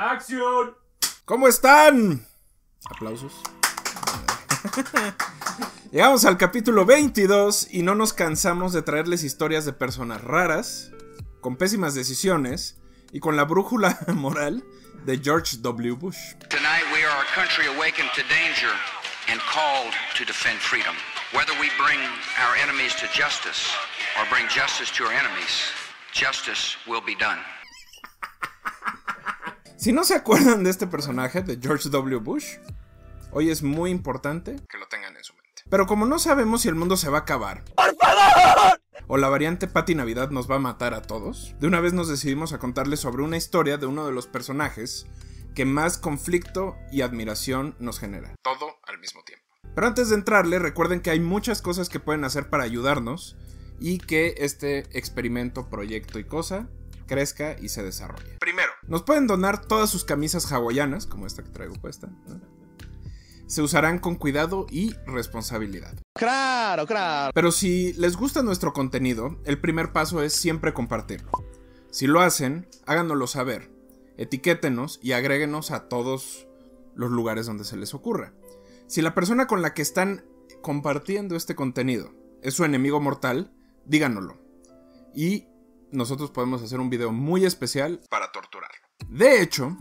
¡Acción! ¿Cómo están? Aplausos. Llegamos al capítulo 22 y no nos cansamos de traerles historias de personas raras, con pésimas decisiones y con la brújula moral de George W. Bush. Tonight we are a country awakened to danger and called to defend freedom. Whether we bring our enemies to justice or bring justice to our enemies, justice will be done. Si no se acuerdan de este personaje, de George W. Bush, hoy es muy importante que lo tengan en su mente. Pero como no sabemos si el mundo se va a acabar, ¡Por favor! o la variante Patty Navidad nos va a matar a todos, de una vez nos decidimos a contarles sobre una historia de uno de los personajes que más conflicto y admiración nos genera. Todo al mismo tiempo. Pero antes de entrarle, recuerden que hay muchas cosas que pueden hacer para ayudarnos y que este experimento, proyecto y cosa crezca y se desarrolle. Primero, nos pueden donar todas sus camisas hawaianas, como esta que traigo puesta. Se usarán con cuidado y responsabilidad. Claro, claro. Pero si les gusta nuestro contenido, el primer paso es siempre compartirlo. Si lo hacen, háganoslo saber, etiquétenos y agréguenos a todos los lugares donde se les ocurra. Si la persona con la que están compartiendo este contenido es su enemigo mortal, díganoslo. Y nosotros podemos hacer un video muy especial para torturarlo. De hecho,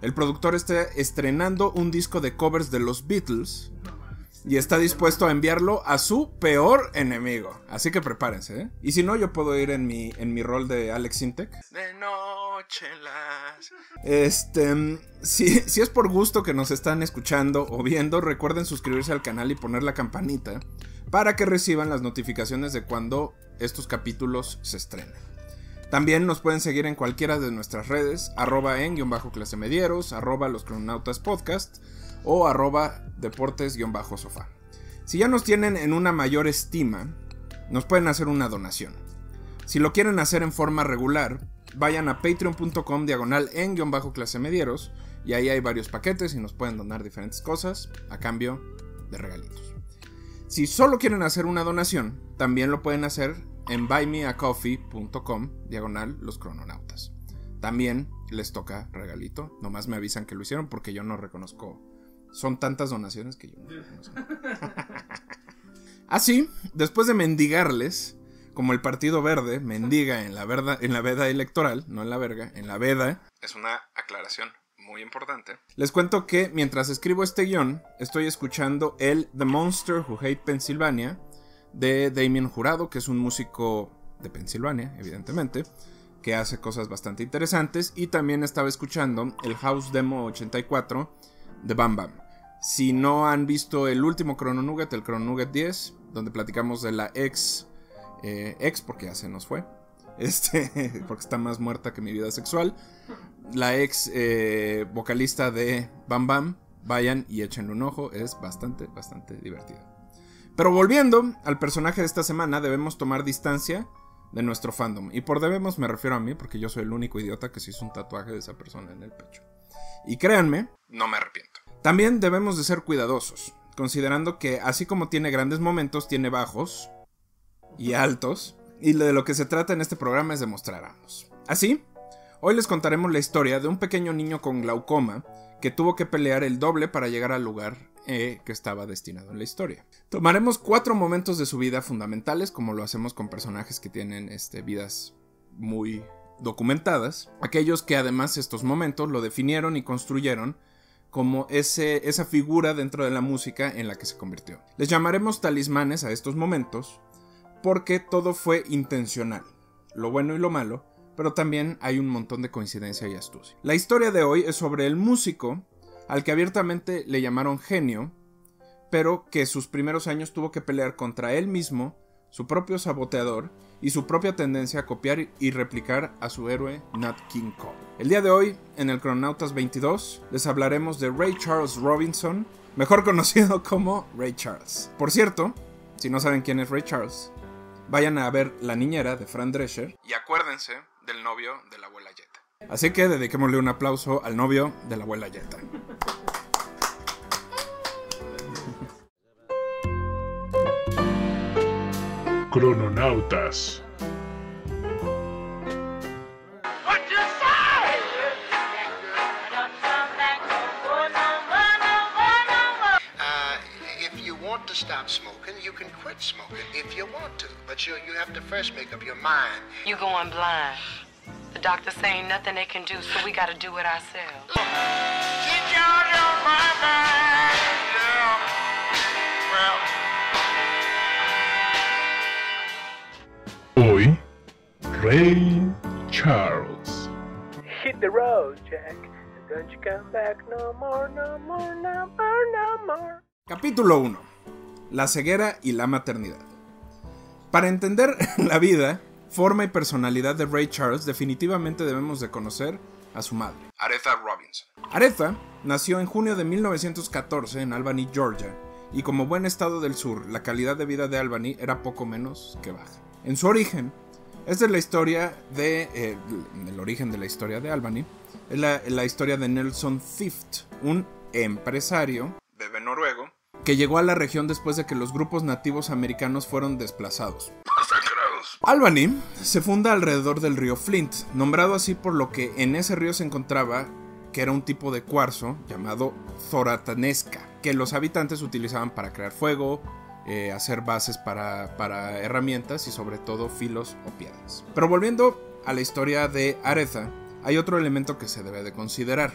el productor está estrenando un disco de covers de los Beatles y está dispuesto a enviarlo a su peor enemigo. Así que prepárense, ¿eh? Y si no, yo puedo ir en mi, en mi rol de Alex Sintek. De noche las... Este... Si, si es por gusto que nos están escuchando o viendo, recuerden suscribirse al canal y poner la campanita para que reciban las notificaciones de cuando estos capítulos se estrenen. También nos pueden seguir en cualquiera de nuestras redes, arroba en guion bajo clase medieros, arroba los cronautas podcast o arroba deportes guion bajo sofá. Si ya nos tienen en una mayor estima, nos pueden hacer una donación. Si lo quieren hacer en forma regular, vayan a patreon.com diagonal en guion bajo clase medieros y ahí hay varios paquetes y nos pueden donar diferentes cosas a cambio de regalitos. Si solo quieren hacer una donación, también lo pueden hacer en buymeacoffee.com diagonal los crononautas. También les toca regalito. Nomás me avisan que lo hicieron porque yo no reconozco. Son tantas donaciones que yo no reconozco. Así, después de mendigarles, como el Partido Verde mendiga en la, verda, en la veda electoral, no en la verga, en la veda. Es una aclaración muy importante. Les cuento que mientras escribo este guion, estoy escuchando el The Monster Who Hate Pennsylvania de Damien Jurado, que es un músico de Pensilvania, evidentemente, que hace cosas bastante interesantes. Y también estaba escuchando el House Demo 84 de Bam Bam. Si no han visto el último Chrono Nugget, el Chrono Nugget 10, donde platicamos de la ex, eh, ex porque ya se nos fue, este, porque está más muerta que mi vida sexual, la ex eh, vocalista de Bam Bam, vayan y échenle un ojo, es bastante, bastante divertido. Pero volviendo al personaje de esta semana, debemos tomar distancia de nuestro fandom. Y por debemos me refiero a mí, porque yo soy el único idiota que se hizo un tatuaje de esa persona en el pecho. Y créanme, no me arrepiento. También debemos de ser cuidadosos, considerando que así como tiene grandes momentos, tiene bajos y altos. Y de lo que se trata en este programa es demostrar ambos. Así, hoy les contaremos la historia de un pequeño niño con glaucoma que tuvo que pelear el doble para llegar al lugar e que estaba destinado en la historia. Tomaremos cuatro momentos de su vida fundamentales, como lo hacemos con personajes que tienen este, vidas muy documentadas, aquellos que además estos momentos lo definieron y construyeron como ese, esa figura dentro de la música en la que se convirtió. Les llamaremos talismanes a estos momentos porque todo fue intencional, lo bueno y lo malo, pero también hay un montón de coincidencia y astucia. La historia de hoy es sobre el músico al que abiertamente le llamaron genio, pero que sus primeros años tuvo que pelear contra él mismo, su propio saboteador y su propia tendencia a copiar y replicar a su héroe Nat King Cole. El día de hoy, en el Cronautas 22, les hablaremos de Ray Charles Robinson, mejor conocido como Ray Charles. Por cierto, si no saben quién es Ray Charles, vayan a ver La Niñera de Fran Drescher y acuérdense del novio de la abuela Jetta. Así que dediquémosle un aplauso al novio de la abuela Jetta. Crononautas. Stop smoking, you can quit smoking if you want to. But you, you have to first make up your mind. You going blind. The doctor's saying nothing they can do, so we gotta do it ourselves. Hoy, Rey Charles. Hit the road, Jack. Don't you come back no more, no more, no more, no more. Capítulo 1. La ceguera y la maternidad. Para entender la vida, forma y personalidad de Ray Charles, definitivamente debemos de conocer a su madre, Aretha Robinson. Aretha nació en junio de 1914 en Albany, Georgia, y como buen estado del sur, la calidad de vida de Albany era poco menos que baja. En su origen, esta es la historia de. Eh, el origen de la historia de Albany. Es la, historia de Nelson Thift, un empresario, bebé noruego, que llegó a la región después de que los grupos nativos americanos fueron desplazados. Albany se funda alrededor del río Flint, nombrado así por lo que en ese río se encontraba que era un tipo de cuarzo llamado zoratanesca, que los habitantes utilizaban para crear fuego, eh, hacer bases para, para herramientas y sobre todo filos o piedras. Pero volviendo a la historia de Aretha, hay otro elemento que se debe de considerar.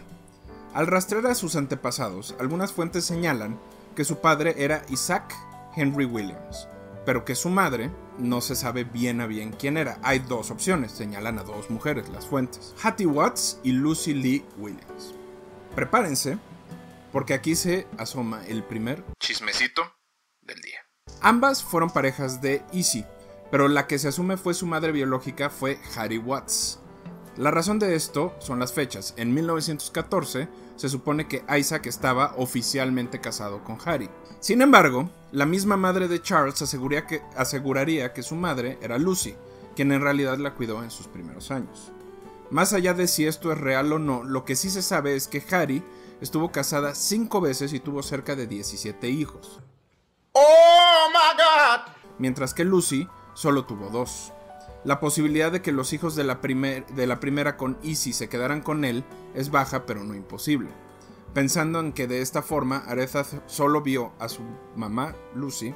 Al rastrear a sus antepasados, algunas fuentes señalan que su padre era Isaac Henry Williams, pero que su madre no se sabe bien a bien quién era. Hay dos opciones, señalan a dos mujeres las fuentes, Hattie Watts y Lucy Lee Williams. Prepárense, porque aquí se asoma el primer chismecito del día. Ambas fueron parejas de Easy, pero la que se asume fue su madre biológica fue Hattie Watts. La razón de esto son las fechas. En 1914 se supone que Isaac estaba oficialmente casado con Hattie. Sin embargo, la misma madre de Charles aseguraría que, aseguraría que su madre era Lucy, quien en realidad la cuidó en sus primeros años. Más allá de si esto es real o no, lo que sí se sabe es que Hattie estuvo casada cinco veces y tuvo cerca de 17 hijos. Oh my God! Mientras que Lucy solo tuvo dos. La posibilidad de que los hijos de la, primer, de la primera con Easy se quedaran con él es baja pero no imposible. Pensando en que de esta forma Aretha solo vio a su mamá, Lucy,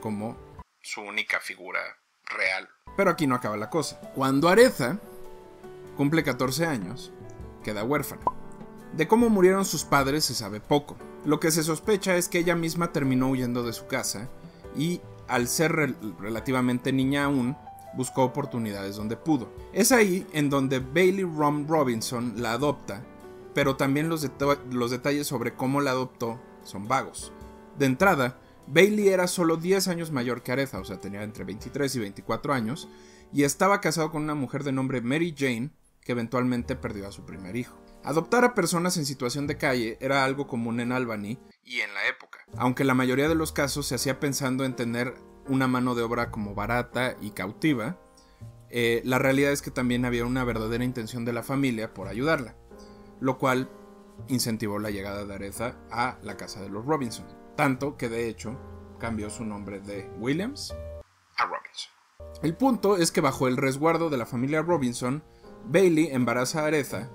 como su única figura real. Pero aquí no acaba la cosa. Cuando Aretha cumple 14 años, queda huérfana. De cómo murieron sus padres se sabe poco. Lo que se sospecha es que ella misma terminó huyendo de su casa y, al ser rel relativamente niña aún, buscó oportunidades donde pudo. Es ahí en donde Bailey Rom Robinson la adopta, pero también los, los detalles sobre cómo la adoptó son vagos. De entrada, Bailey era solo 10 años mayor que Aretha, o sea, tenía entre 23 y 24 años, y estaba casado con una mujer de nombre Mary Jane, que eventualmente perdió a su primer hijo. Adoptar a personas en situación de calle era algo común en Albany y en la época, aunque la mayoría de los casos se hacía pensando en tener una mano de obra como barata y cautiva, eh, la realidad es que también había una verdadera intención de la familia por ayudarla, lo cual incentivó la llegada de Aretha a la casa de los Robinson, tanto que de hecho cambió su nombre de Williams a Robinson. El punto es que bajo el resguardo de la familia Robinson, Bailey embaraza a Aretha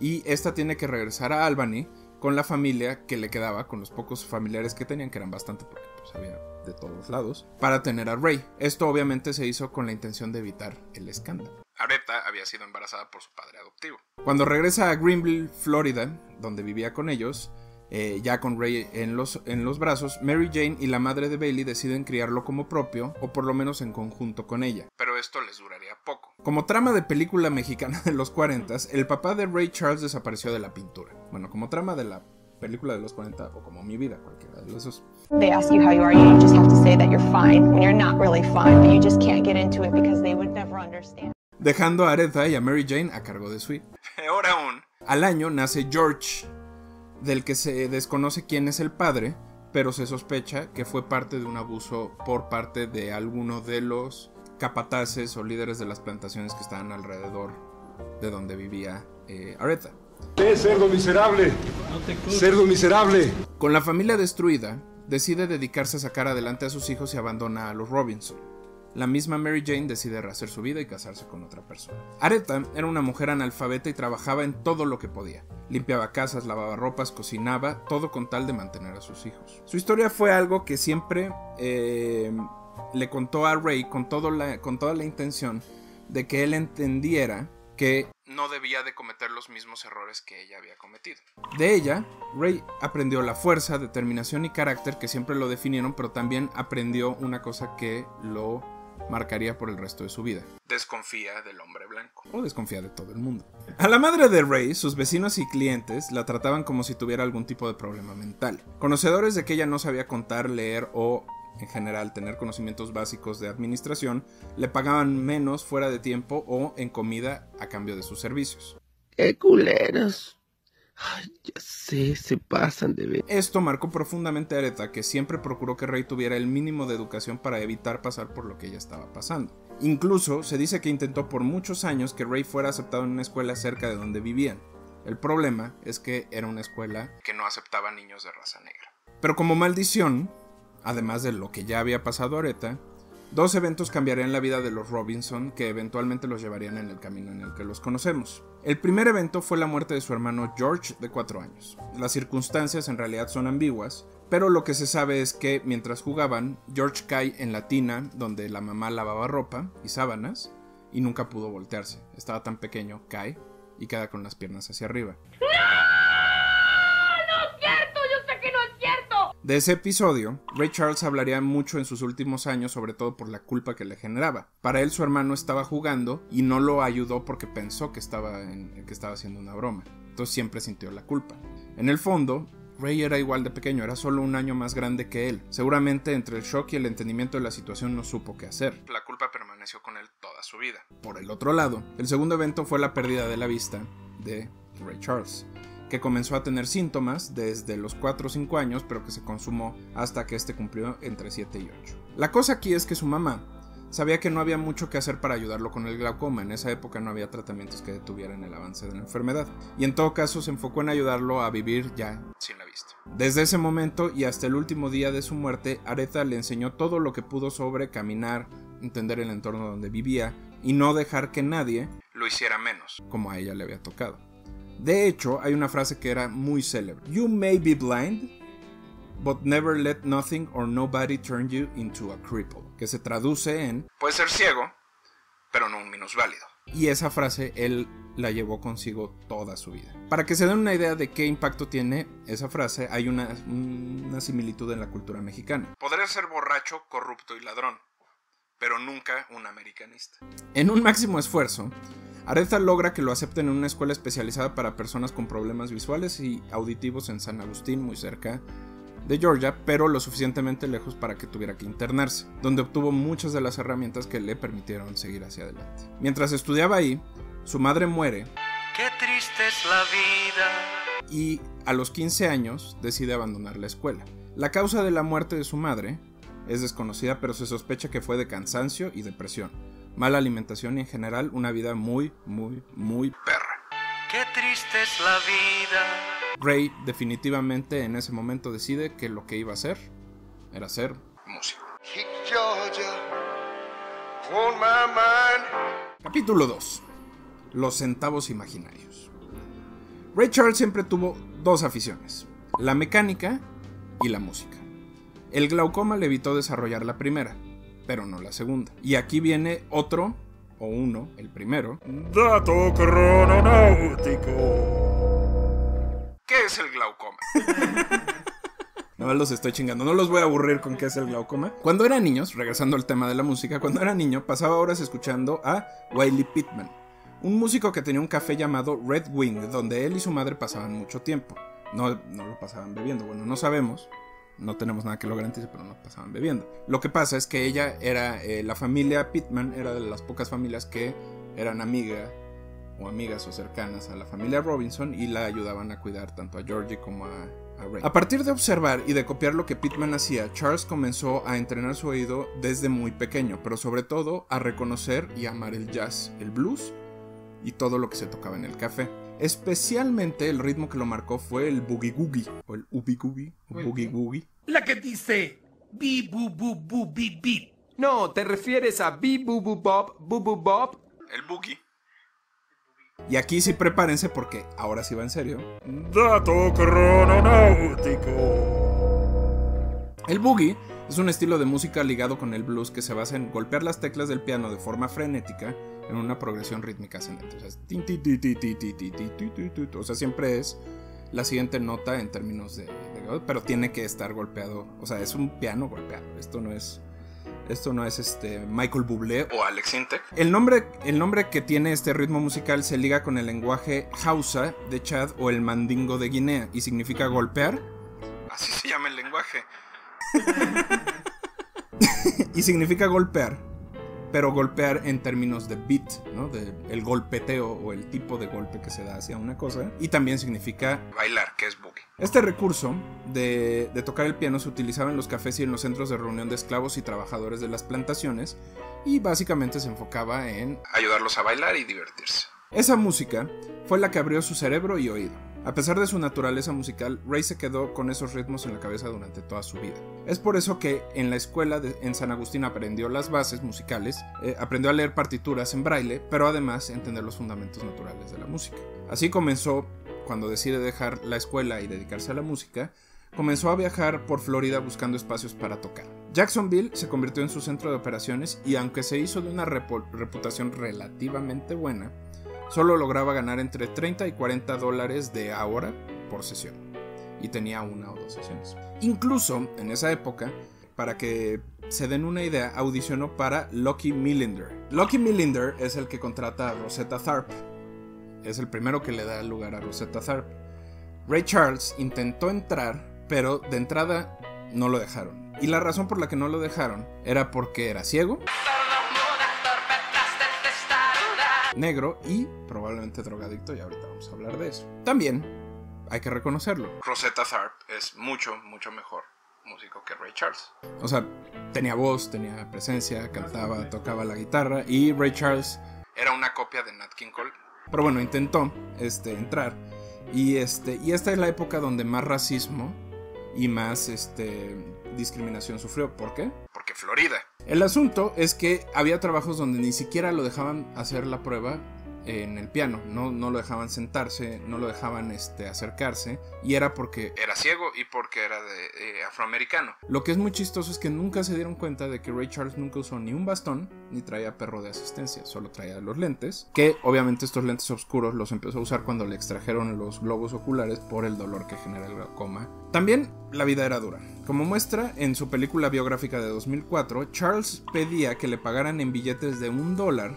y esta tiene que regresar a Albany con la familia que le quedaba, con los pocos familiares que tenían, que eran bastante porque pues, había de todos lados, para tener a Ray. Esto obviamente se hizo con la intención de evitar el escándalo. Aretha había sido embarazada por su padre adoptivo. Cuando regresa a Greenville, Florida, donde vivía con ellos, eh, ya con Ray en los, en los brazos, Mary Jane y la madre de Bailey deciden criarlo como propio, o por lo menos en conjunto con ella. Pero esto les duraría poco. Como trama de película mexicana de los 40, el papá de Ray Charles desapareció de la pintura. Bueno, como trama de la película de los 40 o como mi vida, cualquiera de esos. They ask you how you are, you just have to say that you're fine when you're not really fine, but you just can't get into it because they would never understand. Dejando a Aretha y a Mary Jane a cargo de Sweet. Peor aún. Al año nace George, del que se desconoce quién es el padre, pero se sospecha que fue parte de un abuso por parte de alguno de los capataces o líderes de las plantaciones que estaban alrededor de donde vivía eh, Aretha. ¡Eh, cerdo miserable! ¡Cerdo miserable! Con la familia destruida, decide dedicarse a sacar adelante a sus hijos y abandona a los Robinson. La misma Mary Jane decide rehacer su vida y casarse con otra persona. Aretha era una mujer analfabeta y trabajaba en todo lo que podía. Limpiaba casas, lavaba ropas, cocinaba, todo con tal de mantener a sus hijos. Su historia fue algo que siempre eh, le contó a Ray con, con toda la intención de que él entendiera que no debía de cometer los mismos errores que ella había cometido. De ella, Ray aprendió la fuerza, determinación y carácter que siempre lo definieron, pero también aprendió una cosa que lo marcaría por el resto de su vida. Desconfía del hombre blanco. O desconfía de todo el mundo. A la madre de Ray, sus vecinos y clientes la trataban como si tuviera algún tipo de problema mental. Conocedores de que ella no sabía contar, leer o en general tener conocimientos básicos de administración, le pagaban menos fuera de tiempo o en comida a cambio de sus servicios. ¡Qué culeros! Ay, ya sé, se pasan de ver. Esto marcó profundamente a Aretha, que siempre procuró que Rey tuviera el mínimo de educación para evitar pasar por lo que ella estaba pasando. Incluso se dice que intentó por muchos años que Ray fuera aceptado en una escuela cerca de donde vivían. El problema es que era una escuela que no aceptaba niños de raza negra. Pero como maldición, además de lo que ya había pasado a Aretha, dos eventos cambiarían la vida de los Robinson que eventualmente los llevarían en el camino en el que los conocemos. El primer evento fue la muerte de su hermano George de 4 años. Las circunstancias en realidad son ambiguas, pero lo que se sabe es que mientras jugaban, George cae en la tina donde la mamá lavaba ropa y sábanas y nunca pudo voltearse. Estaba tan pequeño, cae y queda con las piernas hacia arriba. De ese episodio, Ray Charles hablaría mucho en sus últimos años, sobre todo por la culpa que le generaba. Para él su hermano estaba jugando y no lo ayudó porque pensó que estaba, haciendo una broma. Entonces siempre sintió la culpa. En el fondo, Ray era igual de pequeño, era solo un año más grande que él. Seguramente entre el shock y el entendimiento de la situación no supo qué hacer. La culpa permaneció con él toda su vida. Por el otro lado, el segundo evento fue la pérdida de la vista de Ray Charles que comenzó a tener síntomas desde los 4 o 5 años, pero que se consumó hasta que este cumplió entre 7 y 8. La cosa aquí es que su mamá sabía que no había mucho que hacer para ayudarlo con el glaucoma, en esa época no había tratamientos que detuvieran el avance de la enfermedad, y en todo caso se enfocó en ayudarlo a vivir ya sin la vista. Desde ese momento y hasta el último día de su muerte, Aretha le enseñó todo lo que pudo sobre caminar, entender el entorno donde vivía y no dejar que nadie lo hiciera menos, como a ella le había tocado. De hecho, hay una frase que era muy célebre. You may be blind, but never let nothing or nobody turn you into a cripple. Que se traduce en... Puede ser ciego, pero no un minusválido. Y esa frase él la llevó consigo toda su vida. Para que se den una idea de qué impacto tiene esa frase, hay una, una similitud en la cultura mexicana. Podría ser borracho, corrupto y ladrón, pero nunca un americanista. En un máximo esfuerzo, Aretha logra que lo acepten en una escuela especializada para personas con problemas visuales y auditivos en San Agustín, muy cerca de Georgia, pero lo suficientemente lejos para que tuviera que internarse, donde obtuvo muchas de las herramientas que le permitieron seguir hacia adelante. Mientras estudiaba ahí, su madre muere. Qué triste es la vida. Y a los 15 años decide abandonar la escuela. La causa de la muerte de su madre es desconocida, pero se sospecha que fue de cansancio y depresión mala alimentación y en general una vida muy, muy, muy perra. Qué triste es la vida. Ray definitivamente en ese momento decide que lo que iba a hacer era ser músico. Capítulo 2. Los centavos imaginarios. Ray Charles siempre tuvo dos aficiones, la mecánica y la música. El glaucoma le evitó desarrollar la primera, pero no la segunda. Y aquí viene otro, o uno, el primero. Dato crononáutico. ¿Qué es el glaucoma? No los estoy chingando, no los voy a aburrir con qué es el glaucoma. Cuando eran niños, regresando al tema de la música, cuando era niño pasaba horas escuchando a Wiley Pittman, un músico que tenía un café llamado Red Wing, donde él y su madre pasaban mucho tiempo. No, no lo pasaban bebiendo, bueno, no sabemos, no tenemos nada que lo garantice, pero no pasaban bebiendo. Lo que pasa es que ella era, eh, la familia Pittman era de las pocas familias que eran amiga o amigas o cercanas a la familia Robinson y la ayudaban a cuidar tanto a Georgie como a, a Ray. A partir de observar y de copiar lo que Pittman hacía, Charles comenzó a entrenar su oído desde muy pequeño, pero sobre todo a reconocer y amar el jazz, el blues y todo lo que se tocaba en el café. Especialmente el ritmo que lo marcó fue el boogie googie o el ubi googie o boogie googie. La que dice bi bu bu bu bi bi. No, te refieres a Bi Bubu Bob Bubu Bob. El boogie. Y aquí sí prepárense porque ahora sí va en serio. Dato crononáutico. El boogie es un estilo de música ligado con el blues que se basa en golpear las teclas del piano de forma frenética en una progresión rítmica ascendente. O sea, es... o sea siempre es la siguiente nota en términos de, de, Pero tiene que estar golpeado. O sea, es un piano golpeado. Esto no es... Esto no es este Michael Bublé o Alex Intec. El nombre, el nombre que tiene este ritmo musical se liga con el lenguaje Hausa de Chad o el mandingo de Guinea y significa golpear. Así se llama el lenguaje. y significa golpear pero golpear en términos de beat, ¿no? De el golpeteo o el tipo de golpe que se da hacia una cosa. Y también significa bailar, que es boogie. Este recurso de, de tocar el piano se utilizaba en los cafés y en los centros de reunión de esclavos y trabajadores de las plantaciones y básicamente se enfocaba en ayudarlos a bailar y divertirse. Esa música fue la que abrió su cerebro y oído. A pesar de su naturaleza musical, Ray se quedó con esos ritmos en la cabeza durante toda su vida. Es por eso que en la escuela en San Agustín aprendió las bases musicales, eh, aprendió a leer partituras en braille, pero además entender los fundamentos naturales de la música. Así comenzó, cuando decide dejar la escuela y dedicarse a la música, comenzó a viajar por Florida buscando espacios para tocar. Jacksonville se convirtió en su centro de operaciones y aunque se hizo de una reputación relativamente buena, solo lograba ganar entre 30 y 40 dólares de ahora por sesión. Y tenía una o dos sesiones. Incluso en esa época, para que se den una idea, audicionó para Lucky Millinder. Lucky Millinder es el que contrata a Rosetta Tharpe. Es el primero que le da lugar a Rosetta Tharpe. Ray Charles intentó entrar, pero de entrada no lo dejaron. Y la razón por la que no lo dejaron era porque era ciego, negro y probablemente drogadicto, y ahorita vamos a hablar de eso. También hay que reconocerlo. Rosetta Tharpe es mucho, mucho mejor músico que Ray Charles. O sea, tenía voz, tenía presencia, cantaba, tocaba la guitarra y Ray Charles era una copia de Nat King Cole. Pero bueno, intentó este, entrar y, este, y esta es la época donde más racismo y más este, discriminación sufrió. ¿Por qué? Porque Florida. El asunto es que había trabajos donde ni siquiera lo dejaban hacer la prueba en el piano, no, no lo dejaban sentarse, no lo dejaban este, acercarse, y era porque era ciego y porque era eh, afroamericano. Lo que es muy chistoso es que nunca se dieron cuenta de que Ray Charles nunca usó ni un bastón ni traía perro de asistencia, solo traía los lentes, que obviamente estos lentes oscuros los empezó a usar cuando le extrajeron los globos oculares por el dolor que genera el glaucoma. También la vida era dura. Como muestra, en su película biográfica de 2004, Charles pedía que le pagaran en billetes de un dólar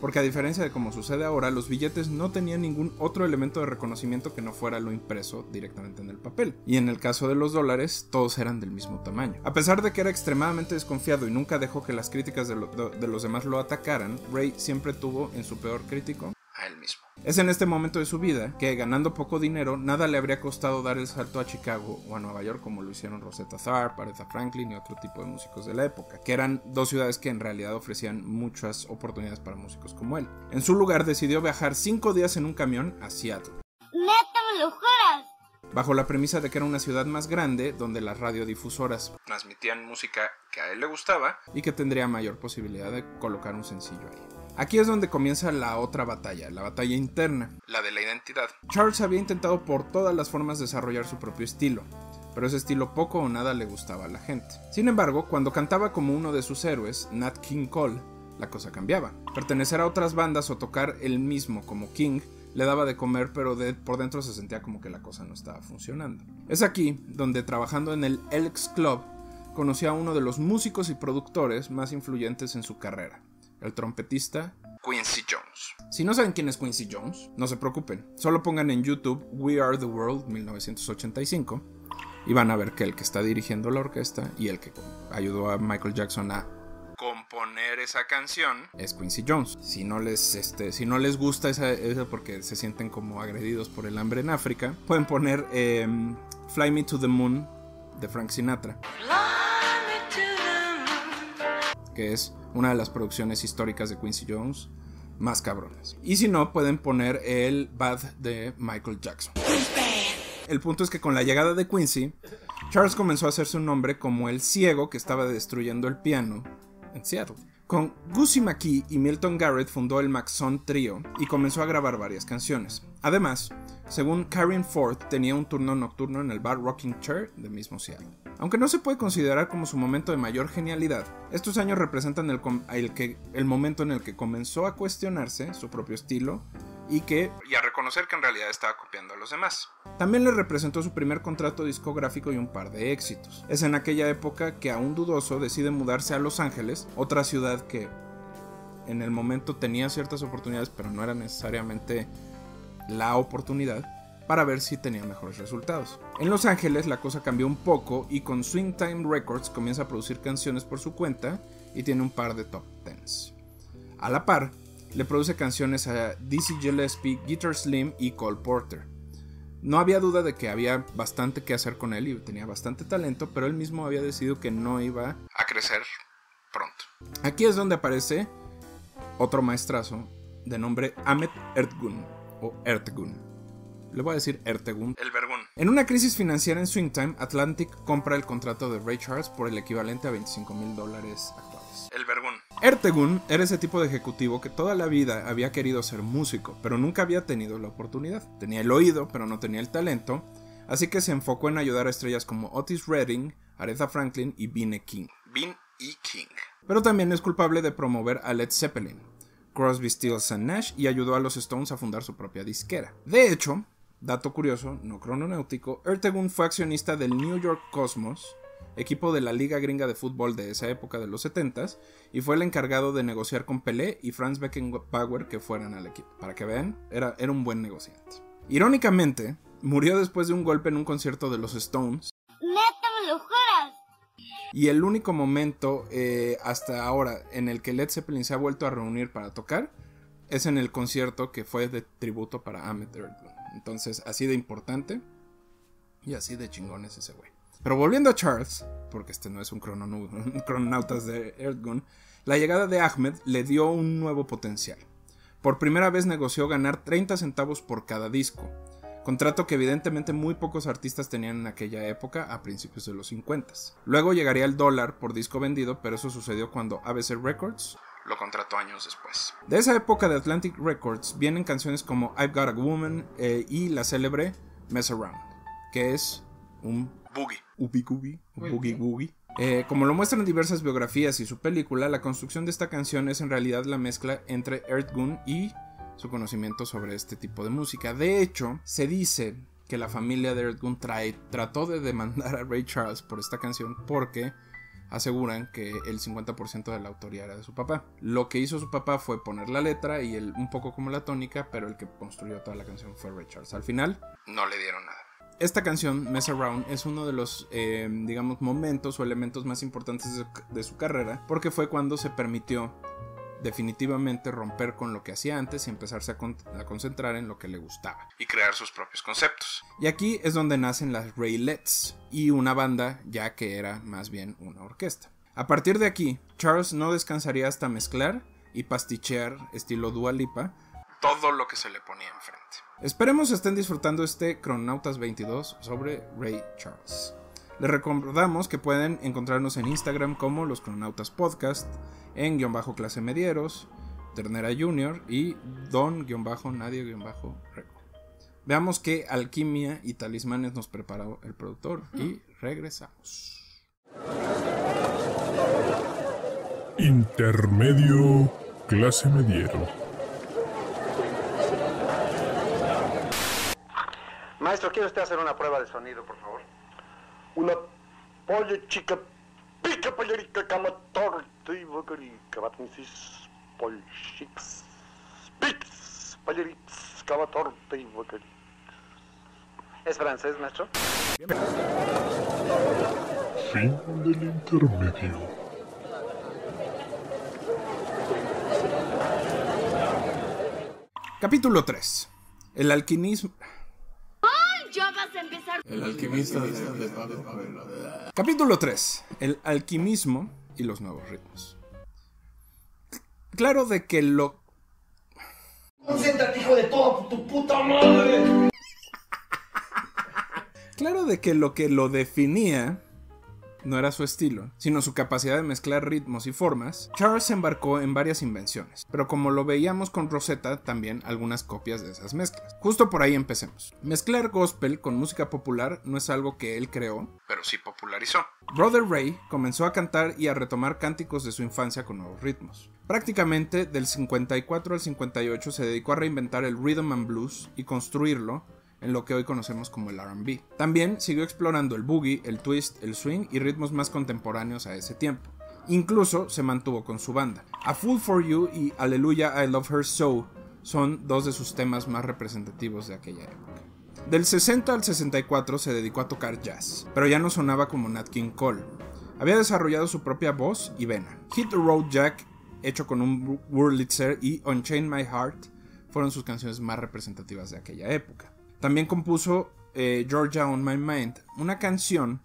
porque a diferencia de como sucede ahora, los billetes no tenían ningún otro elemento de reconocimiento que no fuera lo impreso directamente en el papel. Y en el caso de los dólares, todos eran del mismo tamaño. A pesar de que era extremadamente desconfiado y nunca dejó que las críticas de, de los demás lo atacaran, Ray siempre tuvo en su peor crítico a él mismo. Es en este momento de su vida que, ganando poco dinero, nada le habría costado dar el salto a Chicago o a Nueva York como lo hicieron Rosetta Tharpe, Aretha Franklin y otro tipo de músicos de la época, que eran dos ciudades que en realidad ofrecían muchas oportunidades para músicos como él. En su lugar decidió viajar cinco días en un camión a Seattle, ¡Neta, me lo juras! bajo la premisa de que era una ciudad más grande donde las radiodifusoras transmitían música que a él le gustaba y que tendría mayor posibilidad de colocar un sencillo ahí. Aquí es donde comienza la otra batalla, la batalla interna, la de la identidad. Charles había intentado por todas las formas desarrollar su propio estilo, pero ese estilo poco o nada le gustaba a la gente. Sin embargo, cuando cantaba como uno de sus héroes, Nat King Cole, la cosa cambiaba. Pertenecer a otras bandas o tocar él mismo como King le daba de comer, pero de- por dentro se sentía como que la cosa no estaba funcionando. Es aquí donde trabajando en el Elks Club conoció a uno de los músicos y productores más influyentes en su carrera, el trompetista Quincy Jones. Si no saben quién es Quincy Jones, no se preocupen, solo pongan en YouTube We Are the World 1985 y van a ver que el que está dirigiendo la orquesta y el que ayudó a Michael Jackson a componer esa canción es Quincy Jones. Si no les, este, si no les gusta esa, esa porque se sienten como agredidos por el hambre en África, pueden poner em, Fly Me to the Moon de Frank Sinatra, que es una de las producciones históricas de Quincy Jones más cabronas. Y si no, pueden poner el Bad de Michael Jackson. El punto es que con la llegada de Quincy, Charles comenzó a hacerse un nombre como el ciego que estaba destruyendo el piano en Seattle. Con Gussie McKee y Milton Garrett fundó el Maxon Trio y comenzó a grabar varias canciones. Además, según Karen Ford, tenía un turno nocturno en el bar Rocking Chair de mismo Seattle. Aunque no se puede considerar como su momento de mayor genialidad, estos años representan el, el, que, el momento en el que comenzó a cuestionarse su propio estilo y que y a reconocer que en realidad estaba copiando a los demás. También le representó su primer contrato discográfico y un par de éxitos. Es en aquella época que aún dudoso decide mudarse a Los Ángeles, otra ciudad que en el momento tenía ciertas oportunidades, pero no era necesariamente la oportunidad para ver si tenía mejores resultados. En Los Ángeles la cosa cambió un poco y con Swing Time Records comienza a producir canciones por su cuenta y tiene un par de top tens. A la par, le produce canciones a Dizzy Gillespie, Guitar Slim y Cole Porter. No había duda de que había bastante que hacer con él y tenía bastante talento, pero él mismo había decidido que no iba a crecer pronto. Aquí es donde aparece otro maestrazo de nombre Ahmet Ertgun o Ertegun. Le voy a decir Ertegun. El Vergun. En una crisis financiera en Swingtime, Atlantic compra el contrato de Ray Charles por el equivalente a 25 mil dólares actuales. El Vergun. Ertegun era ese tipo de ejecutivo que toda la vida había querido ser músico, pero nunca había tenido la oportunidad. Tenía el oído, pero no tenía el talento, así que se enfocó en ayudar a estrellas como Otis Redding, Aretha Franklin y Bean King. King. Pero también es culpable de promover a Led Zeppelin, Crosby, Stills Nash y ayudó a los Stones a fundar su propia disquera. De hecho, Dato curioso, no crononáutico, Ertegun fue accionista del New York Cosmos, equipo de la liga gringa de fútbol de esa época de los 70s, y fue el encargado de negociar con Pelé y Franz Beckenbauer que fueran al equipo. Para que vean, era, era un buen negociante. Irónicamente, murió después de un golpe en un concierto de los Stones. Y el único momento eh, hasta ahora en el que Led Zeppelin se ha vuelto a reunir para tocar es en el concierto que fue de tributo para Ahmet Erdogan. Entonces, así de importante y así de chingón es ese güey. Pero volviendo a Charles, porque este no es un, crononautas de Erdogan, la llegada de Ahmed le dio un nuevo potencial. Por primera vez negoció ganar 30 centavos por cada disco, contrato que evidentemente muy pocos artistas tenían en aquella época a principios de los 50. Luego llegaría el dólar por disco vendido, pero eso sucedió cuando ABC Records lo contrató años después. De esa época de Atlantic Records vienen canciones como I've Got a Woman eh, y la célebre Mess Around, que es un boogie, ubi boogie, boogie boogie. Eh, como lo muestran diversas biografías y su película, la construcción de esta canción es en realidad la mezcla entre Earth Gun y su conocimiento sobre este tipo de música. De hecho, se dice que la familia de Earth Gun trató de demandar a Ray Charles por esta canción porque aseguran que el 50% de la autoría era de su papá. Lo que hizo su papá fue poner la letra y el, un poco como la tónica, pero el que construyó toda la canción fue Richards. Al final, no le dieron nada. Esta canción, Mess Around, es uno de los, eh, digamos, momentos o elementos más importantes de su carrera, porque fue cuando se permitió definitivamente romper con lo que hacía antes y empezarse a, concentrar en lo que le gustaba y crear sus propios conceptos. Y aquí es donde nacen las Raylets y una banda ya que era más bien una orquesta. A partir de aquí, Charles no descansaría hasta mezclar y pastichear estilo Dua Lipa todo lo que se le ponía enfrente. Esperemos estén disfrutando este Cronautas 22 sobre Ray Charles. Les recordamos que pueden encontrarnos en Instagram como los Cronautas Podcast, en guion bajo clase medieros, Ternera Junior y don guion bajo nadie guion bajo reco. Veamos qué alquimia y talismanes nos preparó el productor y regresamos. Intermedio clase mediero. Maestro, ¿quiere usted hacer una prueba de sonido, por favor? Una pollo chica pica pollerica cama torta y bocarica batnicis polchix pix pollerix cama torta y bocarica. ¿Es francés, maestro? Fin del intermedio. Capítulo 3. El alquimismo. Ya vas a empezar. El alquimista de, de, Capítulo 3. El alquimismo y los nuevos ritmos. Claro de que lo... Concéntrate, hijo de toda tu puta madre. Claro de que lo que lo definía no era su estilo, sino su capacidad de mezclar ritmos y formas, Charles se embarcó en varias invenciones, pero como lo veíamos con Rosetta, también algunas copias de esas mezclas. Justo por ahí empecemos. Mezclar gospel con música popular no es algo que él creó, pero sí popularizó. Brother Ray comenzó a cantar y a retomar cánticos de su infancia con nuevos ritmos. Prácticamente del 54 al 58 se dedicó a reinventar el rhythm and blues y construirlo en lo que hoy conocemos como el RB. También siguió explorando el boogie, el twist, el swing y ritmos más contemporáneos a ese tiempo. Incluso se mantuvo con su banda. A Fool for You y Hallelujah I Love Her So son dos de sus temas más representativos de aquella época. Del 60 al 64 se dedicó a tocar jazz, pero ya no sonaba como Nat King Cole. Había desarrollado su propia voz y vena. Hit the Road Jack, hecho con un Wurlitzer, y Unchain My Heart fueron sus canciones más representativas de aquella época. También compuso eh, Georgia on My Mind, una canción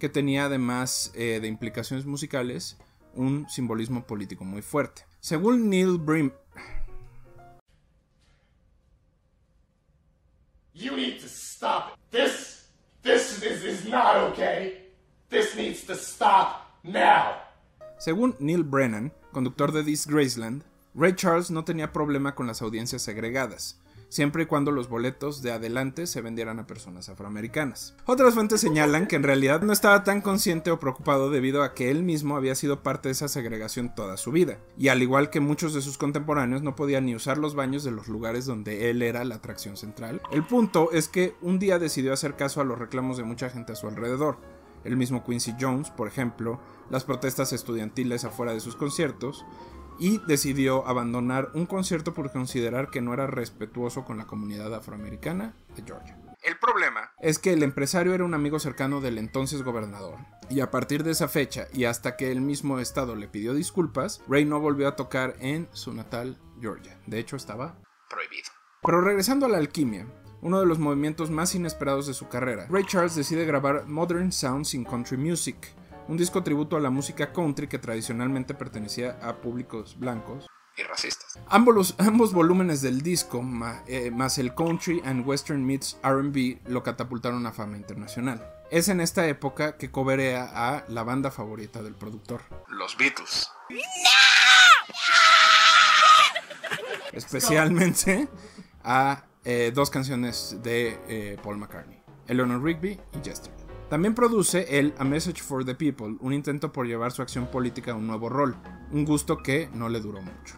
que tenía además eh, de implicaciones musicales un simbolismo político muy fuerte. Según Neil Brim... You need to stop. This, this is, is not okay. This needs to stop now. Según Neil Brennan, conductor de This Graceland, Ray Charles no tenía problema con las audiencias segregadas, siempre y cuando los boletos de adelante se vendieran a personas afroamericanas. Otras fuentes señalan que en realidad no estaba tan consciente o preocupado debido a que él mismo había sido parte de esa segregación toda su vida, y al igual que muchos de sus contemporáneos no podía ni usar los baños de los lugares donde él era la atracción central. El punto es que un día decidió hacer caso a los reclamos de mucha gente a su alrededor, el mismo Quincy Jones, por ejemplo, las protestas estudiantiles afuera de sus conciertos, y decidió abandonar un concierto por considerar que no era respetuoso con la comunidad afroamericana de Georgia. El problema es que el empresario era un amigo cercano del entonces gobernador, y a partir de esa fecha y hasta que el mismo estado le pidió disculpas, Ray no volvió a tocar en su natal Georgia. De hecho, estaba prohibido. Pero regresando a la alquimia, uno de los movimientos más inesperados de su carrera, Ray Charles decide grabar Modern Sounds in Country Music, un disco tributo a la música country que tradicionalmente pertenecía a públicos blancos y racistas. Ambos, ambos volúmenes del disco, eh, más el country and western meets RB, lo catapultaron a fama internacional. Es en esta época que coberea a la banda favorita del productor, los Beatles. Especialmente a eh, dos canciones de eh, Paul McCartney, Eleanor Rigby y Jester. También produce el A Message for the People, un intento por llevar su acción política a un nuevo rol, un gusto que no le duró mucho.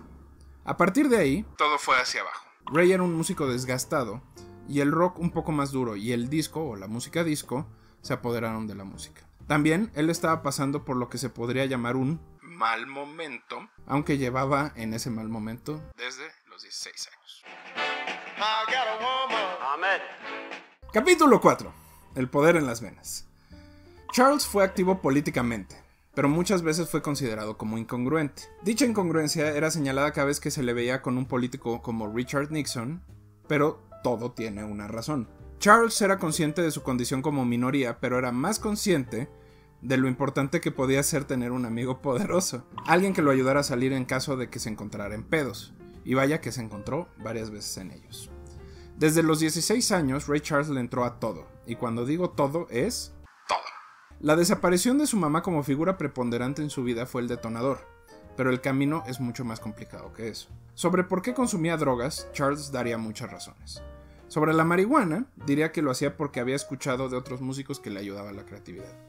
A partir de ahí, todo fue hacia abajo. Ray era un músico desgastado, y el rock un poco más duro y el disco o la música disco se apoderaron de la música. También él estaba pasando por lo que se podría llamar un mal momento, aunque llevaba en ese mal momento desde los 16 años. Capítulo 4 el poder en las venas. Charles fue activo políticamente, pero muchas veces fue considerado como incongruente. Dicha incongruencia era señalada cada vez que se le veía con un político como Richard Nixon, pero todo tiene una razón. Charles era consciente de su condición como minoría, pero era más consciente de lo importante que podía ser tener un amigo poderoso, alguien que lo ayudara a salir en caso de que se encontrara en pedos, y vaya que se encontró varias veces en ellos. Desde los 16 años, Ray Charles le entró a todo, y cuando digo todo es todo. La desaparición de su mamá como figura preponderante en su vida fue el detonador, pero el camino es mucho más complicado que eso. Sobre por qué consumía drogas, Charles daría muchas razones. Sobre la marihuana, diría que lo hacía porque había escuchado de otros músicos que le ayudaban la creatividad.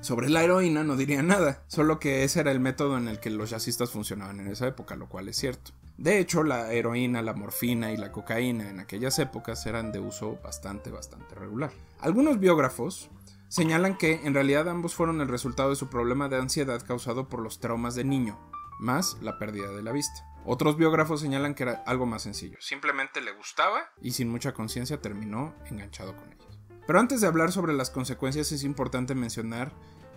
Sobre la heroína no diría nada, solo que ese era el método en el que los jazzistas funcionaban en esa época, lo cual es cierto. De hecho, la heroína, la morfina y la cocaína en aquellas épocas eran de uso bastante, bastante regular. Algunos biógrafos señalan que en realidad ambos fueron el resultado de su problema de ansiedad causado por los traumas de niño, más la pérdida de la vista. Otros biógrafos señalan que era algo más sencillo, simplemente le gustaba y sin mucha conciencia terminó enganchado con ellos. Pero antes de hablar sobre las consecuencias es importante mencionar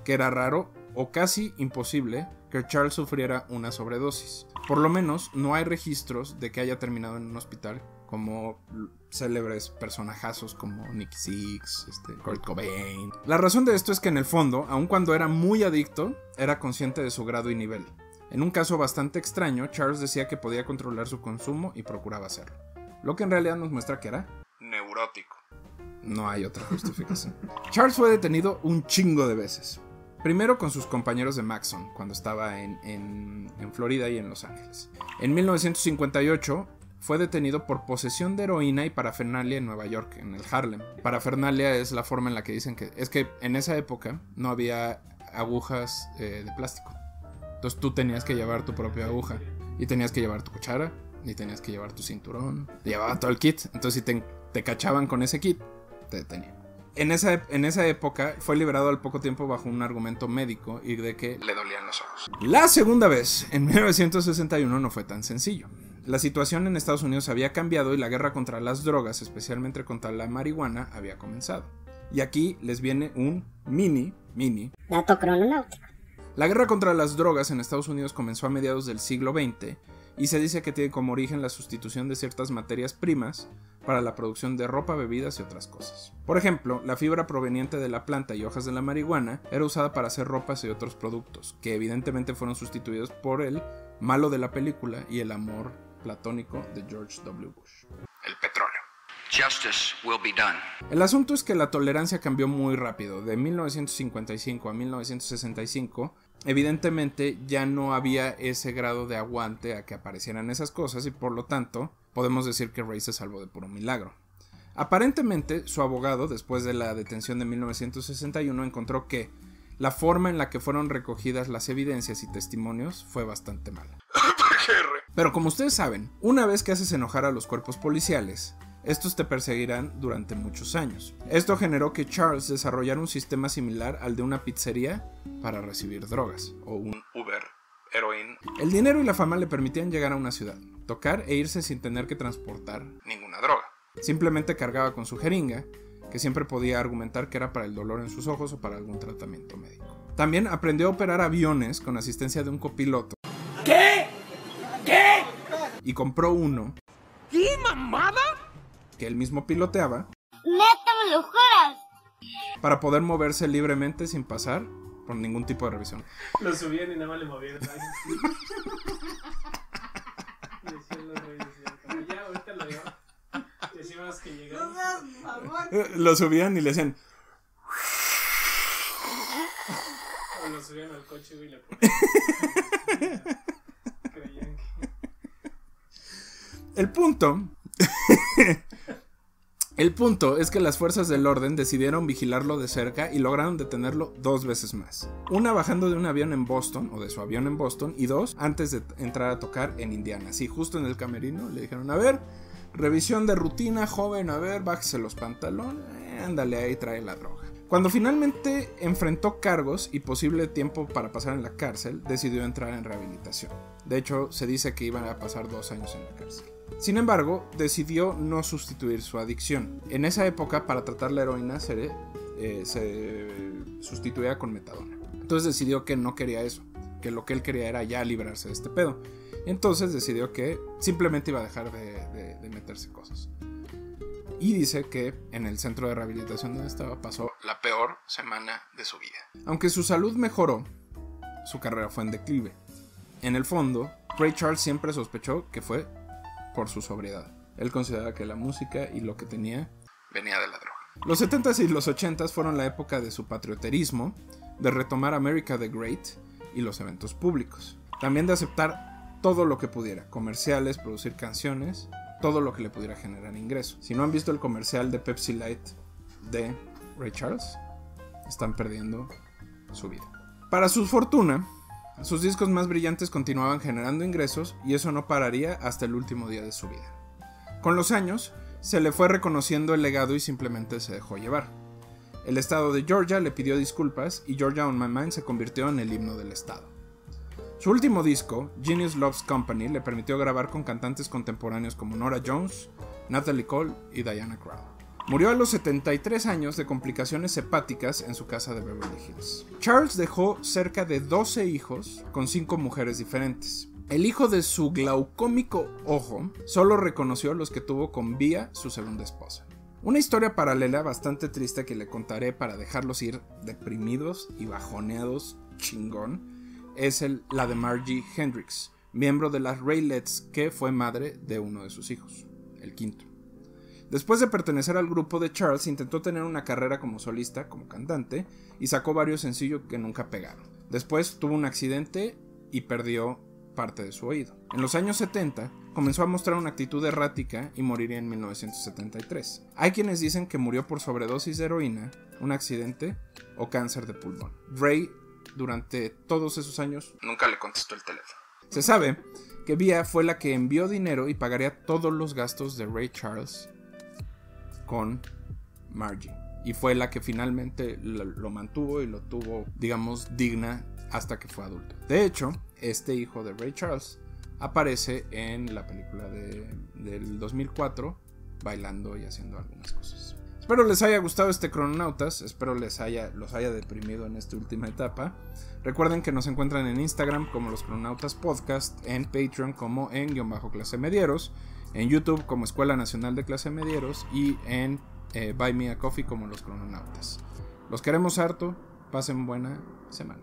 que era raro o casi imposible que Charles sufriera una sobredosis. Por lo menos no hay registros de que haya terminado en un hospital como célebres personajazos como Nicky Six, este, Kurt Cobain. La razón de esto es que en el fondo, aun cuando era muy adicto, era consciente de su grado y nivel. En un caso bastante extraño, Charles decía que podía controlar su consumo y procuraba hacerlo. Lo que en realidad nos muestra que era neurótico. No hay otra justificación. Charles fue detenido un chingo de veces Primero con sus compañeros de Maxon, cuando estaba en, Florida y en Los Ángeles. En 1958 fue detenido por posesión de heroína y parafernalia en Nueva York, en el Harlem. Parafernalia es la forma en la que dicen que... Es que en esa época no había agujas eh, de plástico. Entonces tú tenías que llevar tu propia aguja. Y tenías que llevar tu cuchara. Y tenías que llevar tu cinturón. Llevaba todo el kit. Entonces si te, te cachaban con ese kit, te detenían. En esa, en esa época fue liberado al poco tiempo bajo un argumento médico y de que le dolían los ojos. La segunda vez, en 1961, no fue tan sencillo. La situación en Estados Unidos había cambiado y la guerra contra las drogas, especialmente contra la marihuana, había comenzado. Y aquí les viene un mini, mini. Dato crononáutico. La guerra contra las drogas en Estados Unidos comenzó a mediados del siglo XX y se dice que tiene como origen la sustitución de ciertas materias primas para la producción de ropa, bebidas y otras cosas. Por ejemplo, la fibra proveniente de la planta y hojas de la marihuana era usada para hacer ropas y otros productos, que evidentemente fueron sustituidos por el malo de la película y el amor platónico de George W. Bush. El petróleo. Justice will be done. El asunto es que la tolerancia cambió muy rápido. De 1955 a 1965, evidentemente ya no había ese grado de aguante a que aparecieran esas cosas y por lo tanto podemos decir que Ray se salvó de puro milagro. Aparentemente, su abogado, después de la detención de 1961, encontró que la forma en la que fueron recogidas las evidencias y testimonios fue bastante mala. Pero como ustedes saben, una vez que haces enojar a los cuerpos policiales, estos te perseguirán durante muchos años. Esto generó que Charles desarrollara un sistema similar al de una pizzería para recibir drogas, o un Uber, heroína. El dinero y la fama le permitían llegar a una ciudad, tocar e irse sin tener que transportar ninguna droga. Simplemente cargaba con su jeringa, que siempre podía argumentar que era para el dolor en sus ojos o para algún tratamiento médico. También aprendió a operar aviones con asistencia de un copiloto. ¿Qué? ¿Qué? Y compró uno. ¿Qué mamada? Que él mismo piloteaba. ¡Neta me lo juras! Para poder moverse libremente sin pasar por ningún tipo de revisión. Lo subían y nada más le movían. Decían decían, ahorita lo veo. Decimos que llegamos. Lo subían y le hacían. O lo subían al coche, y le ponían. Creían que. El punto. El punto es que las fuerzas del orden decidieron vigilarlo de cerca y lograron detenerlo dos veces más. Una bajando de un avión en Boston, o de su avión en Boston, y dos antes de entrar a tocar en Indiana. Así, justo en el camerino, le dijeron, a ver, revisión de rutina, joven, a ver, bájese los pantalones, ándale ahí, trae la droga. Cuando finalmente enfrentó cargos y posible tiempo para pasar en la cárcel, decidió entrar en rehabilitación. De hecho, se dice que iban a pasar dos años en la cárcel. Sin embargo, decidió no sustituir su adicción. En esa época, para tratar la heroína, se, eh, se sustituía con metadona. Entonces decidió que no quería eso, que lo que él quería era ya librarse de este pedo. Entonces decidió que simplemente iba a dejar de, de, de meterse cosas. Y dice que en el centro de rehabilitación donde estaba pasó La peor semana de su vida. Aunque su salud mejoró, su carrera fue en declive. En el fondo, Ray Charles siempre sospechó que fue por su sobriedad. Él consideraba que la música y lo que tenía Venía de la droga. Los 70s y los 80s fueron la época de su patrioterismo, de retomar America the Great y los eventos públicos. También de aceptar todo lo que pudiera, comerciales, producir canciones, todo lo que le pudiera generar ingreso. Si no han visto el comercial de Pepsi Light de Ray Charles, están perdiendo su vida. Para su fortuna, sus discos más brillantes continuaban generando ingresos y eso no pararía hasta el último día de su vida. Con los años, se le fue reconociendo el legado y simplemente se dejó llevar. El estado de Georgia le pidió disculpas y Georgia on My Mind se convirtió en el himno del estado. Su último disco, Genius Loves Company, le permitió grabar con cantantes contemporáneos como Nora Jones, Natalie Cole y Diana Krall. Murió a los 73 años de complicaciones hepáticas en su casa de Beverly Hills. Charles dejó cerca de 12 hijos con 5 mujeres diferentes. El hijo de su glaucómico ojo solo reconoció los que tuvo con Vía, su segunda esposa. Una historia paralela bastante triste que le contaré para dejarlos ir deprimidos y bajoneados chingón es el, la de Margie Hendrix, miembro de las Raylets que fue madre de uno de sus hijos, el quinto. Después de pertenecer al grupo de Charles, intentó tener una carrera como solista, como cantante, y sacó varios sencillos que nunca pegaron. Después tuvo un accidente y perdió parte de su oído. En los años 70 comenzó a mostrar una actitud errática y moriría en 1973. Hay quienes dicen que murió por sobredosis de heroína, un accidente o cáncer de pulmón. Ray durante todos esos años nunca le contestó el teléfono. Se sabe que Via fue la que envió dinero y pagaría todos los gastos de Ray Charles con Margie. Y fue la que finalmente lo, lo, mantuvo y lo tuvo, digamos, digna hasta que fue adulto. De hecho, este hijo de Ray Charles aparece en la película de, del 2004 bailando y haciendo algunas cosas. Espero les haya gustado este Crononautas, espero les haya, los haya deprimido en esta última etapa. Recuerden que nos encuentran en Instagram como los Crononautas Podcast, en Patreon como en guion bajo clase medieros, en YouTube como Escuela Nacional de Clase Medieros y en eh, Buy Me a Coffee como los Crononautas. Los queremos harto, pasen buena semana.